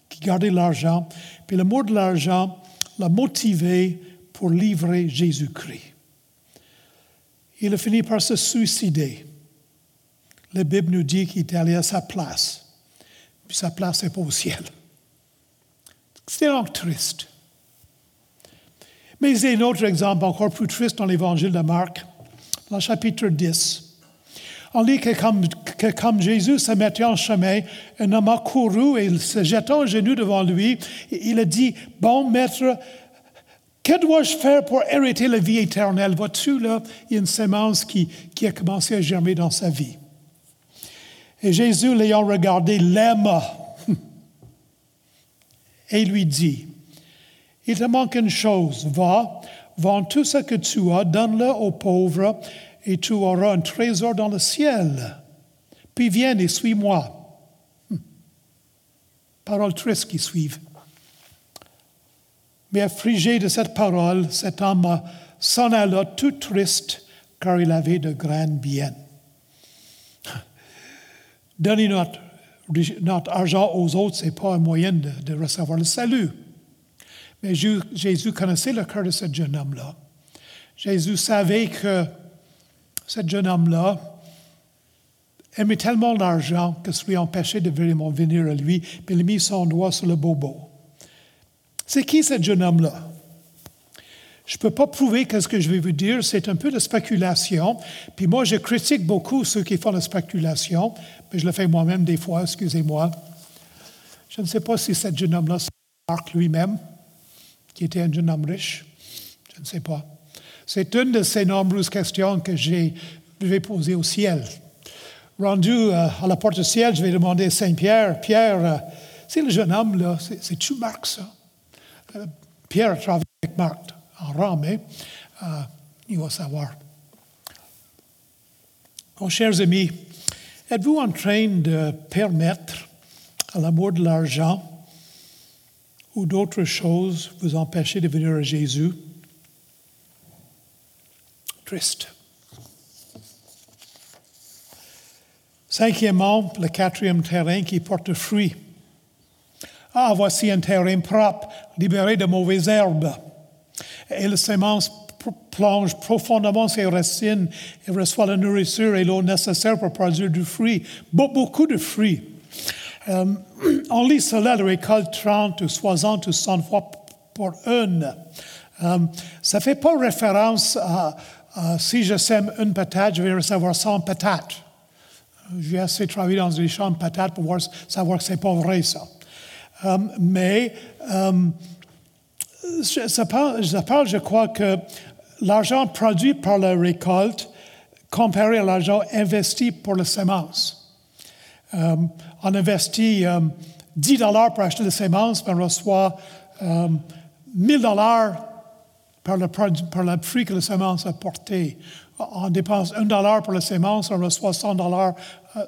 qui gardait l'argent. Puis l'amour de l'argent, l'a motivé pour livrer Jésus-Christ. Il a fini par se suicider. La Bible nous dit qu'il est allé à sa place. Sa place n'est pas au ciel. C'est donc triste. Mais il y a un autre exemple encore plus triste dans l'évangile de Marc, dans le chapitre 10. On lit que comme, Jésus se mettait en chemin, un homme a couru et se jetant à genoux devant lui. Il a dit, bon maître, que dois-je faire pour hériter la vie éternelle? Vois-tu, là, il y a une semence qui, qui a commencé à germer dans sa vie. Et Jésus, l'ayant regardé, l'aima et lui dit, il te manque une chose, va, vends tout ce que tu as, donne-le aux pauvres, et tu auras un trésor dans le ciel. Puis viens et suis-moi. Hum. Paroles tristes qui suivent. Mais affligé de cette parole, cet homme s'en alla tout triste, car il avait de grands biens. Donner notre, argent aux autres, ce n'est pas un moyen de, de recevoir le salut. Mais Jésus connaissait le cœur de ce jeune homme-là. Jésus savait que ce jeune homme-là aimait tellement l'argent que lui empêchait de vraiment venir à lui, puis il a mis son doigt sur le bobo. C'est qui ce jeune homme-là? Je ne peux pas prouver que ce que je vais vous dire, c'est un peu de spéculation. Puis moi, je critique beaucoup ceux qui font la spéculation, mais je le fais moi-même des fois, excusez-moi. Je ne sais pas si ce jeune homme-là, c'est Marc lui-même, qui était un jeune homme riche. Je ne sais pas. C'est une de ces nombreuses questions que je vais poser au ciel. Rendu euh, à la porte du ciel, je vais demander à Saint-Pierre, Pierre, euh, c'est le jeune homme, là, c'est-tu Marc? Euh, Pierre a travaillé avec Marc en Rome, hein? il va savoir. chers amis, êtes-vous en train de permettre à l'amour de l'argent ou d'autres choses vous empêchez de venir à Jésus, triste. Cinquièmement, le quatrième terrain qui porte fruit. Ah, voici un terrain propre, libéré de mauvaises herbes. Et la semence plonge profondément ses racines et reçoit la nourriture et l'eau nécessaire pour produire du fruit, beaucoup de fruits. Euh, on lit cela, la récolte 30 ou 60 ou 100 fois pour une. Euh, ça ne fait pas référence à, si je sème une patate, je vais recevoir 100 patates. J'ai assez travaillé dans les champs de patates pour voir, savoir que ce n'est pas vrai, ça. Euh, mais ça parle, je crois que l'argent produit par la récolte comparé à l'argent investi pour la semence. Euh, on investit 10 euh, dollars pour acheter la semence, mais on reçoit 1000 euh, dollars par le, par le prix que la semence a porté. On dépense 1 dollar pour la semence, on reçoit 100 dollars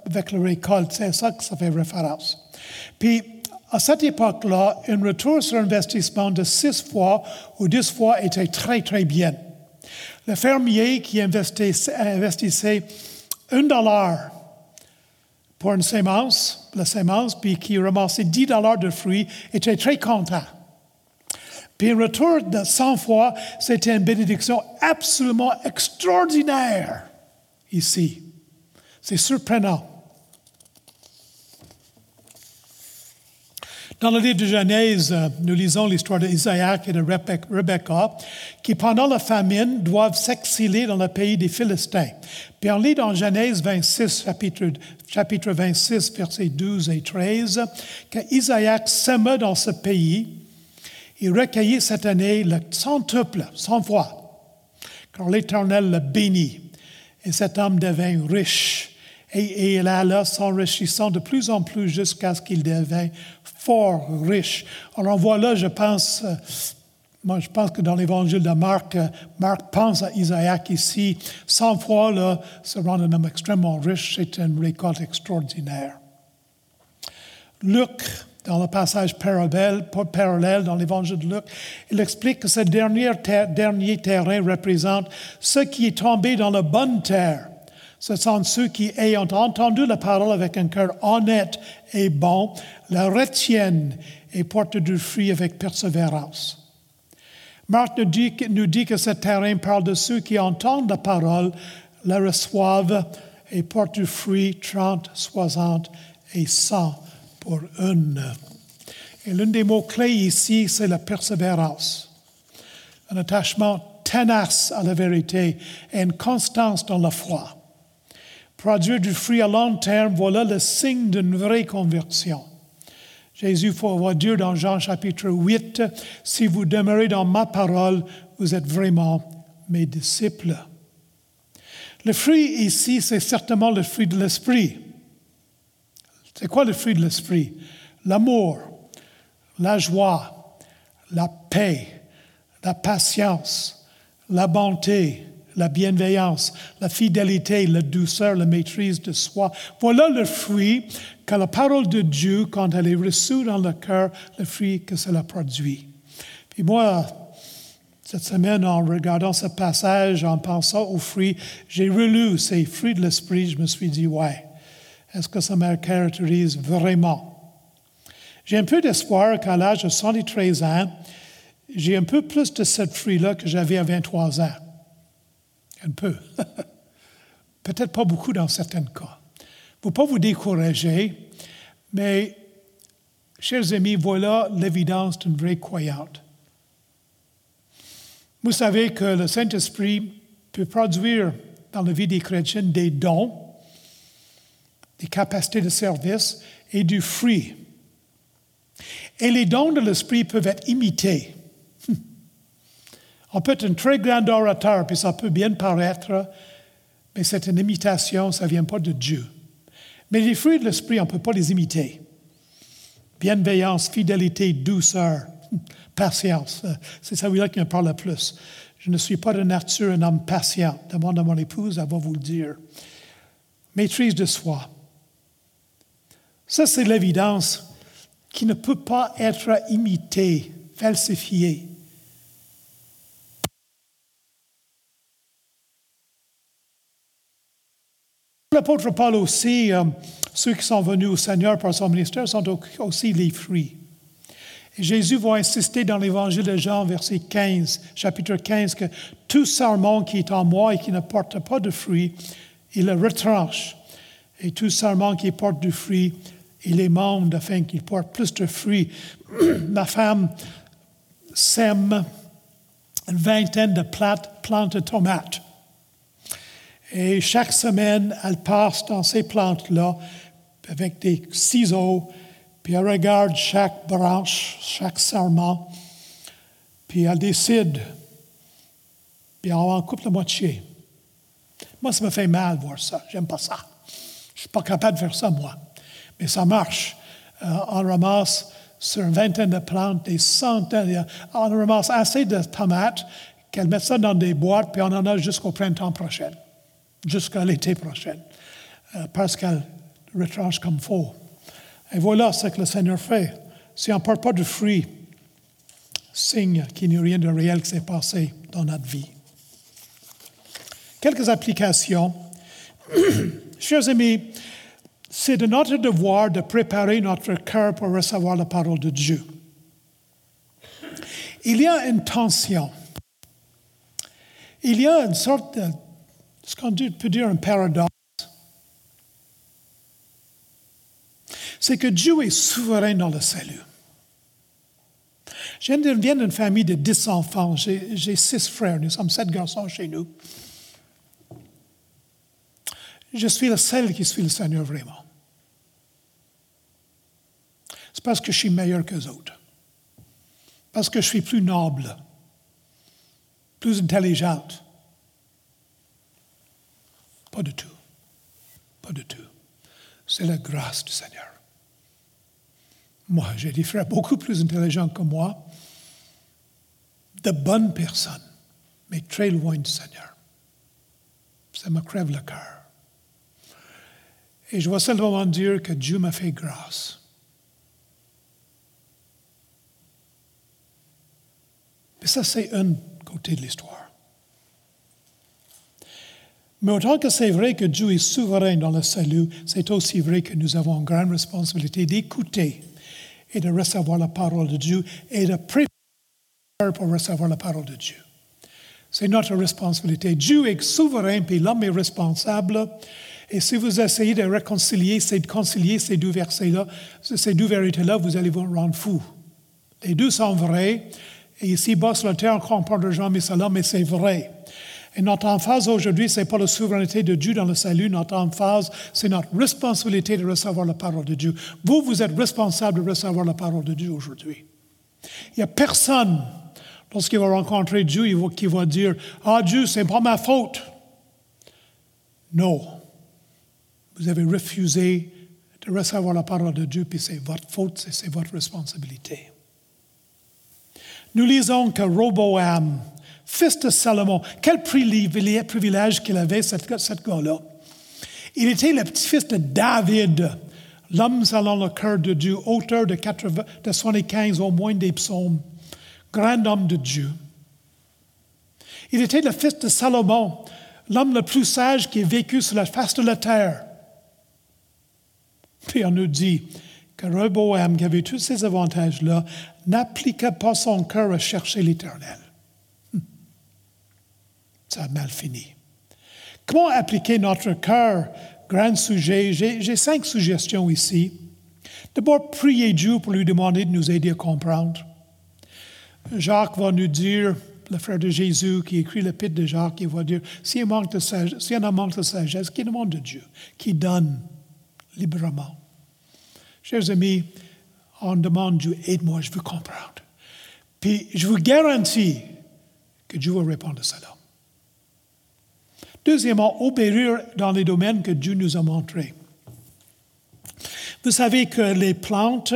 avec la récolte. C'est ça que ça fait référence. Puis, à cette époque-là, un retour sur investissement de 6 fois ou 10 fois était très, très bien. Le fermier qui investissait un dollar pour une sémence, la sémence, puis qui ramassait 10 dollars de fruits, était très content. Puis un retour de 100 fois, c'était une bénédiction absolument extraordinaire ici. C'est surprenant. Dans le livre de Genèse, nous lisons l'histoire d'Isaac et de Rebecca, qui pendant la famine doivent s'exiler dans le pays des Philistins. Puis on lit dans Genèse 26, chapitre, chapitre 26, versets 12 et 13, qu'Isaac sème dans ce pays. Il recueillit cette année le centuple, cent fois, car l'Éternel le bénit. Et cet homme devint riche. Et, il alla s'enrichissant de plus en plus jusqu'à ce qu'il devint fort riche. Alors voilà, je pense, euh, moi je pense que dans l'évangile de Marc, euh, Marc pense à Isaac ici. 100 fois, là, se rend un homme extrêmement riche, c'est une récolte extraordinaire. Luc, dans le passage parallèle, dans l'évangile de Luc, il explique que ce dernier, dernier terrain représente ce qui est tombé dans la bonne terre. Ce sont ceux qui, ayant entendu la parole avec un cœur honnête et bon, la retiennent et portent du fruit avec persévérance. Marc nous dit, nous dit que ce terrain parle de ceux qui entendent la parole, la reçoivent et portent du fruit 30, 60 et 100 pour une. Et l'un des mots-clés ici, c'est la persévérance. Un attachement tenace à la vérité et une constance dans la foi. Produire du fruit à long terme, voilà le signe d'une vraie conversion. Jésus faut avoir Dieu dans Jean chapitre 8, si vous demeurez dans ma parole, vous êtes vraiment mes disciples. Le fruit ici, c'est certainement le fruit de l'esprit. C'est quoi le fruit de l'esprit? L'amour, la joie, la paix, la patience, la bonté, la bienveillance, la fidélité, la douceur, la maîtrise de soi. Voilà le fruit que la parole de Dieu, quand elle est reçue dans le cœur, le fruit que cela produit. Puis moi, cette semaine, en regardant ce passage, en pensant aux fruits, j'ai relu ces fruits de l'esprit, je me suis dit, ouais, est-ce que ça me caractérise vraiment? J'ai un peu d'espoir qu'à l'âge de 113 ans, j'ai un peu plus de ce fruit-là que j'avais à 23 ans. Un peu. Peut-être pas beaucoup dans certains cas. Faut pas vous décourager, mais, chers amis, voilà l'évidence d'une vraie croyante. Vous savez que le Saint-Esprit peut produire dans la vie des chrétiens des dons, des capacités de service et du fruit. Et les dons de l'Esprit peuvent être imités. On peut être un très grand orateur, puis ça peut bien paraître, mais c'est une imitation, ça ne vient pas de Dieu. Mais les fruits de l'esprit, on ne peut pas les imiter. Bienveillance, fidélité, douceur, patience. C'est celui-là qui me parle le plus. Je ne suis pas de nature un homme patient. Demande à mon épouse, elle va vous le dire. Maîtrise de soi. Ça, c'est l'évidence qui ne peut pas être imité, falsifié. L'apôtre Paul aussi, euh, ceux qui sont venus au Seigneur par son ministère sont aussi les fruits. Jésus va insister dans l'Évangile de Jean, verset 15, chapitre 15, que tout serment qui est en moi et qui ne porte pas de fruits, il le retranche. Et tout serment qui porte du fruit, il émonde afin qu'il porte plus de fruits. Ma femme sème une vingtaine de plantes de tomates. Et chaque semaine, elle passe dans ces plantes-là avec des ciseaux, puis elle regarde chaque branche, chaque serment, puis elle décide, puis elle en coupe la moitié. Moi, ça me fait mal voir ça. J'aime pas ça. Je suis pas capable de faire ça, moi. Mais ça marche. Euh, on ramasse sur une vingtaine de plantes, des centaines. On ramasse assez de tomates qu'elle met ça dans des boîtes, puis on en a jusqu'au printemps prochain jusqu'à l'été prochain, euh, parce qu'elle retranche comme faux. Et voilà ce que le Seigneur fait. Si on ne porte pas de fruits, signe qu'il n'y a rien de réel qui s'est passé dans notre vie. Quelques applications. Chers amis, c'est de notre devoir de préparer notre cœur pour recevoir la parole de Dieu. Il y a une tension. Il y a une sorte de ce qu'on peut dire un paradoxe, c'est que Dieu est souverain dans le salut. Je viens d'une famille de dix enfants. J'ai six frères. Nous sommes sept garçons chez nous. Je suis le seul qui suit le Seigneur vraiment. C'est parce que je suis meilleur que les autres. Parce que je suis plus noble, plus intelligente, pas du tout. Pas du tout. C'est la grâce du Seigneur. Moi, j'ai des frères beaucoup plus intelligents que moi, de bonnes personnes, mais très loin du Seigneur. Ça me crève le cœur. Et je veux simplement dire que Dieu m'a fait grâce. Mais ça, c'est un côté de l'histoire. Mais autant que c'est vrai que Dieu est souverain dans le salut, c'est aussi vrai que nous avons une grande responsabilité d'écouter et de recevoir la parole de Dieu et de préparer pour recevoir la parole de Dieu. C'est notre responsabilité. Dieu est souverain, puis l'homme est responsable. Et si vous essayez de réconcilier, ces deux versets-là, ces deux vérités-là, vous allez vous rendre fou. Les deux sont vrais. Et ici, bas sur la terre, on comprend de Jean cela, mais c'est vrai. Et notre emphase aujourd'hui, ce n'est pas la souveraineté de Dieu dans le salut. Notre emphase, c'est notre responsabilité de recevoir la parole de Dieu. Vous, vous êtes responsable de recevoir la parole de Dieu aujourd'hui. Il n'y a personne, lorsqu'il va rencontrer Dieu, qui va dire Ah, Dieu, c'est pas ma faute. Non. Vous avez refusé de recevoir la parole de Dieu, puis c'est votre faute, c'est votre responsabilité. Nous lisons que Roboam, fils de Salomon. Quel privilège qu'il avait, cette, gars-là. Il était le petit-fils de David, l'homme selon le cœur de Dieu, auteur de, 80, de 75 au moins des psaumes, grand homme de Dieu. Il était le fils de Salomon, l'homme le plus sage qui ait vécu sur la face de la terre. Puis on nous dit que Rehoboam, qui avait tous ces avantages-là, n'appliqua pas son cœur à chercher l'Éternel ça a mal fini. Comment appliquer notre cœur? Grand sujet. J'ai cinq suggestions ici. D'abord, prier Dieu pour lui demander de nous aider à comprendre. Jacques va nous dire, le frère de Jésus qui écrit l'épître de Jacques, il va dire, s'il y a un manque de sagesse, qui demande de Dieu, qui donne librement. Chers amis, on demande Dieu, aide-moi, je veux comprendre. Puis je vous garantis que Dieu va répondre à cela. Deuxièmement, obéir dans les domaines que Dieu nous a montrés. Vous savez que les plantes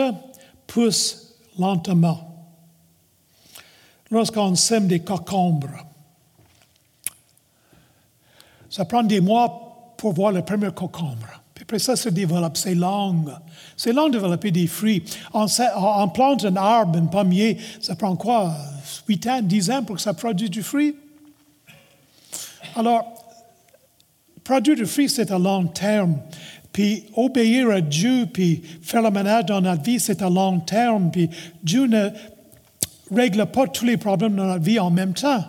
poussent lentement. Lorsqu'on sème des cocombres, ça prend des mois pour voir le premier cocombre. Puis Après ça se développe, c'est long. C'est long de développer des fruits. On, on, plante un arbre, un pommier, ça prend quoi? 8 ans, 10 ans pour que ça produise du fruit? Alors, produire du fruit, c'est à long terme. Puis obéir à Dieu, puis faire le ménage dans notre vie, c'est à long terme. Puis Dieu ne règle pas tous les problèmes dans notre vie en même temps.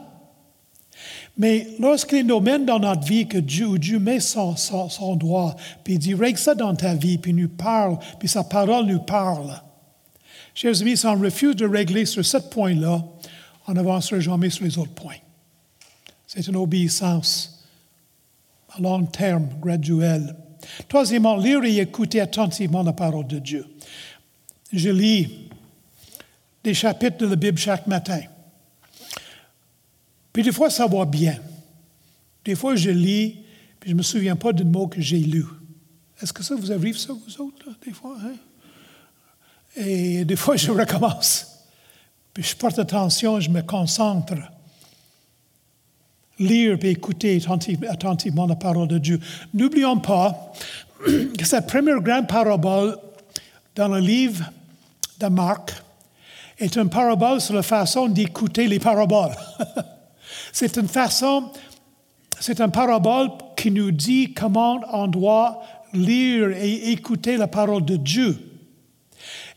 Mais lorsqu'il nous mène dans notre vie, que Dieu, Dieu met son, son, son doigt, puis il dit, règle ça dans ta vie, puis nous parle, puis sa parole nous parle. Chers amis, si on refuse de régler sur ce point-là, on n'avancera jamais sur les autres points. C'est une obéissance à long terme, graduelle. Troisièmement, lire et écouter attentivement la parole de Dieu. Je lis des chapitres de la Bible chaque matin. Puis des fois, ça va bien. Des fois, je lis, puis je ne me souviens pas du mot que j'ai lu. Est-ce que ça vous arrive, ça, vous autres, des fois? Hein? Et des fois, je recommence. Puis je porte attention, je me concentre. Lire et écouter attentivement la parole de Dieu. N'oublions pas que cette première grande parabole dans le livre de Marc est une parabole sur la façon d'écouter les paraboles. c'est une façon, c'est une parabole qui nous dit comment on doit lire et écouter la parole de Dieu.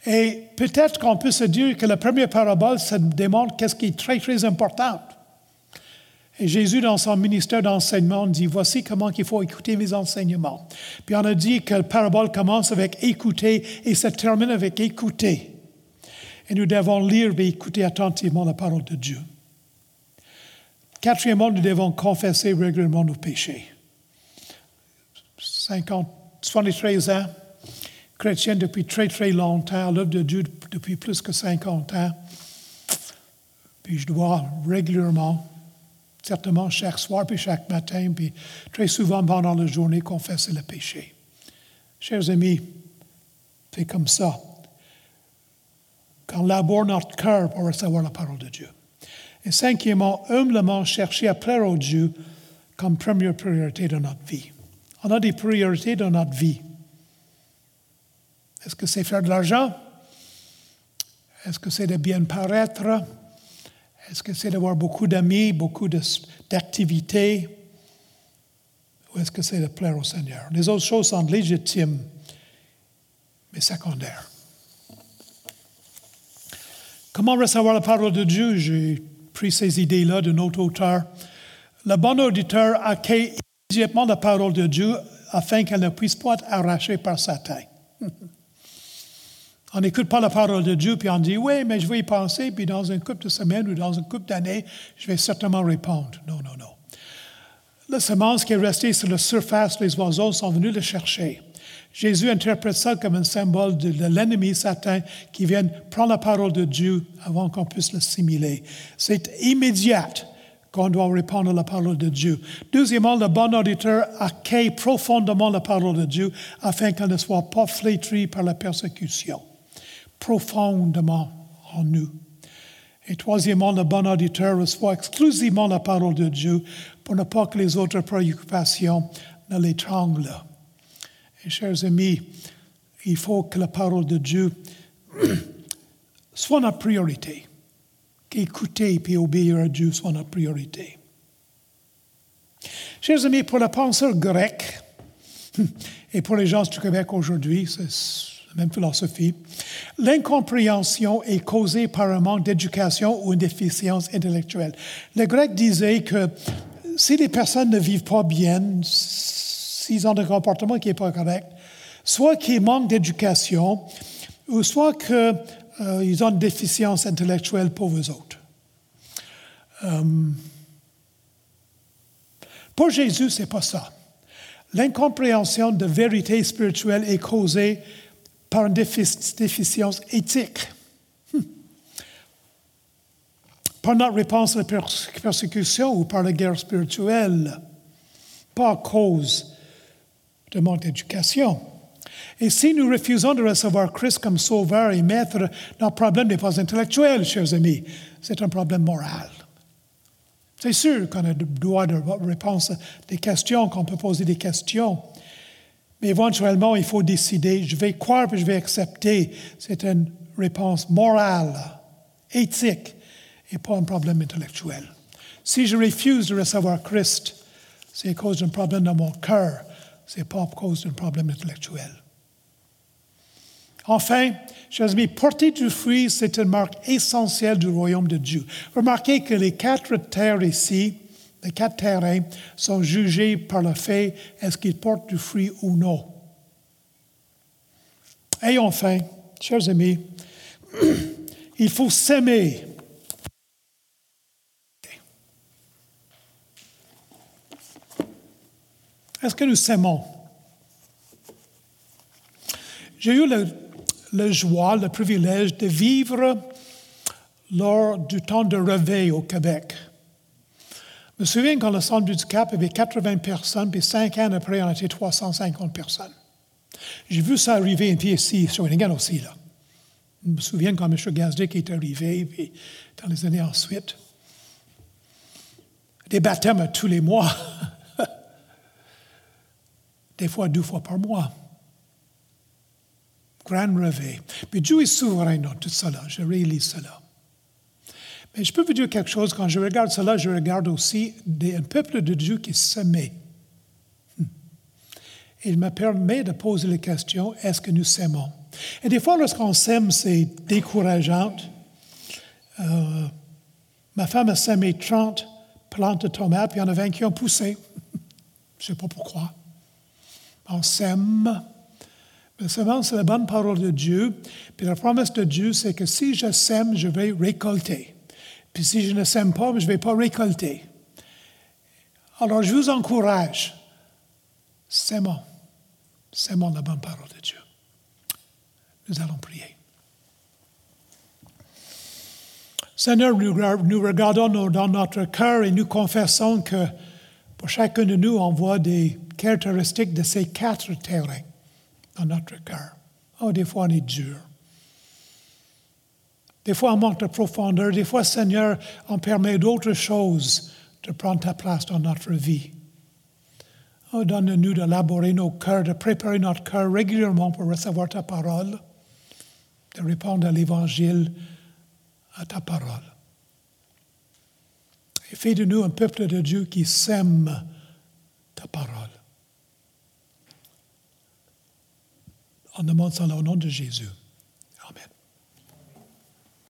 Et peut-être qu'on peut se dire que la première parabole, ça démontre qu'est-ce qui est très, très important. Et Jésus, dans son ministère d'enseignement, dit, voici comment il faut écouter mes enseignements. Puis on a dit que la parabole commence avec écouter et se termine avec écouter. Et nous devons lire et écouter attentivement la parole de Dieu. Quatrièmement, nous devons confesser régulièrement nos péchés. 50, 73 ans, chrétien depuis très, très longtemps, l'œuvre de Dieu depuis plus que 50 ans. Puis je dois régulièrement, certainement chaque soir, puis chaque matin, puis très souvent pendant la journée, confesser le péché. Chers amis, c'est comme ça qu'on labore notre cœur pour recevoir la parole de Dieu. Et cinquièmement, humblement chercher à plaire au Dieu comme première priorité de notre vie. On a des priorités dans notre vie. Est-ce que c'est faire de l'argent? Est-ce que c'est de bien paraître? Est-ce que c'est d'avoir beaucoup d'amis, beaucoup d'activités? Ou est-ce que c'est de plaire au Seigneur? Les autres choses sont légitimes, mais secondaires. Comment recevoir la parole de Dieu? Pris ces idées-là de notre auteur. Le bon auditeur accueille immédiatement la parole de Dieu afin qu'elle ne puisse pas être arrachée par Satan. On n'écoute pas la parole de Dieu, puis on dit, oui, mais je vais y penser, puis dans un couple de semaines ou dans un couple d'années, je vais certainement répondre. Non, non, non. La semence qui est restée sur la surface, les oiseaux sont venus le chercher. Jésus interprète ça comme un symbole de, l'ennemi Satan qui vient prendre la parole de Dieu avant qu'on puisse l'assimiler. C'est immédiat qu'on doit répondre à la parole de Dieu. Deuxièmement, le bon auditeur accueille profondément la parole de Dieu afin qu'elle ne soit pas flétrie par la persécution profondément en nous. Et troisièmement, le bon auditeur reçoit exclusivement la parole de Dieu pour ne pas que les autres préoccupations ne l'étranglent. Chers amis, il faut que la parole de Dieu soit notre priorité. Qu'écouter et obéir à Dieu soit notre priorité. Chers amis, pour le penseur grec et pour les gens du Québec aujourd'hui, c'est même philosophie, l'incompréhension est causée par un manque d'éducation ou une déficience intellectuelle. Le grec disait que si les personnes ne vivent pas bien, s'ils ont un comportement qui n'est pas correct, soit qu'ils manquent d'éducation, ou soit qu'ils euh, ont une déficience intellectuelle pour vous autres. Euh, pour Jésus, ce n'est pas ça. L'incompréhension de vérité spirituelle est causée par une déficience éthique. Hmm. Par notre réponse à la persécution ou par la guerre spirituelle, pas à cause de manque d'éducation. Et si nous refusons de recevoir Christ comme sauveur et maître, notre problème n'est pas intellectuel, chers amis, c'est un problème moral. C'est sûr qu'on a le droit de réponse à des questions, qu'on peut poser des questions. Mais éventuellement, il faut décider, je vais croire et je vais accepter. C'est une réponse morale, éthique, et pas un problème intellectuel. Si je refuse de recevoir Christ, c'est à cause d'un problème dans mon cœur, c'est pas à cause d'un problème intellectuel. Enfin, chers amis, porter du fruit, c'est une marque essentielle du royaume de Dieu. Remarquez que les quatre terres ici, les quatre terrains, sont jugés par le fait est-ce qu'ils portent du fruit ou non. Et enfin, chers amis, il faut s'aimer. Est-ce que nous s'aimons? J'ai eu le la joie, le privilège de vivre lors du temps de réveil au Québec. Je me souviens quand le centre du Cap avait 80 personnes, puis cinq ans après, on était 350 personnes. J'ai vu ça arriver ici, sur Shawinigan aussi. Là. Je me souviens quand M. Gazdick est arrivé, puis dans les années ensuite. Des baptêmes tous les mois. Des fois deux fois par mois grand réveil. Mais Dieu est souverain dans tout cela. Je réalise cela. Mais je peux vous dire quelque chose. Quand je regarde cela, je regarde aussi un peuple de Dieu qui s'aimait. Hmm. Il me permet de poser la question est-ce que nous s'aimons Et des fois, lorsqu'on s'aime, c'est décourageant. Euh, ma femme a semé 30 plantes de tomates, puis il y en a 20 qui ont poussé. je ne sais pas pourquoi. On s'aime. Mais seulement, c'est la bonne parole de Dieu. Puis la promesse de Dieu, c'est que si je sème, je vais récolter. Puis si je ne sème pas, je ne vais pas récolter. Alors, je vous encourage, s'aimons. S'aimons la bonne parole de Dieu. Nous allons prier. Seigneur, nous regardons dans notre cœur et nous confessons que pour chacun de nous, on voit des caractéristiques de ces quatre terrains dans notre cœur. Oh, des fois, on est dur. Des fois, on manque de profondeur. Des fois, Seigneur, on permet d'autres choses de prendre ta place dans notre vie. Oh, donne-nous d'élaborer nos cœurs, de préparer notre cœur régulièrement pour recevoir ta parole, de répondre à l'Évangile, à ta parole. Et fais de nous un peuple de Dieu qui sème ta parole. On demande ça au nom de Jésus.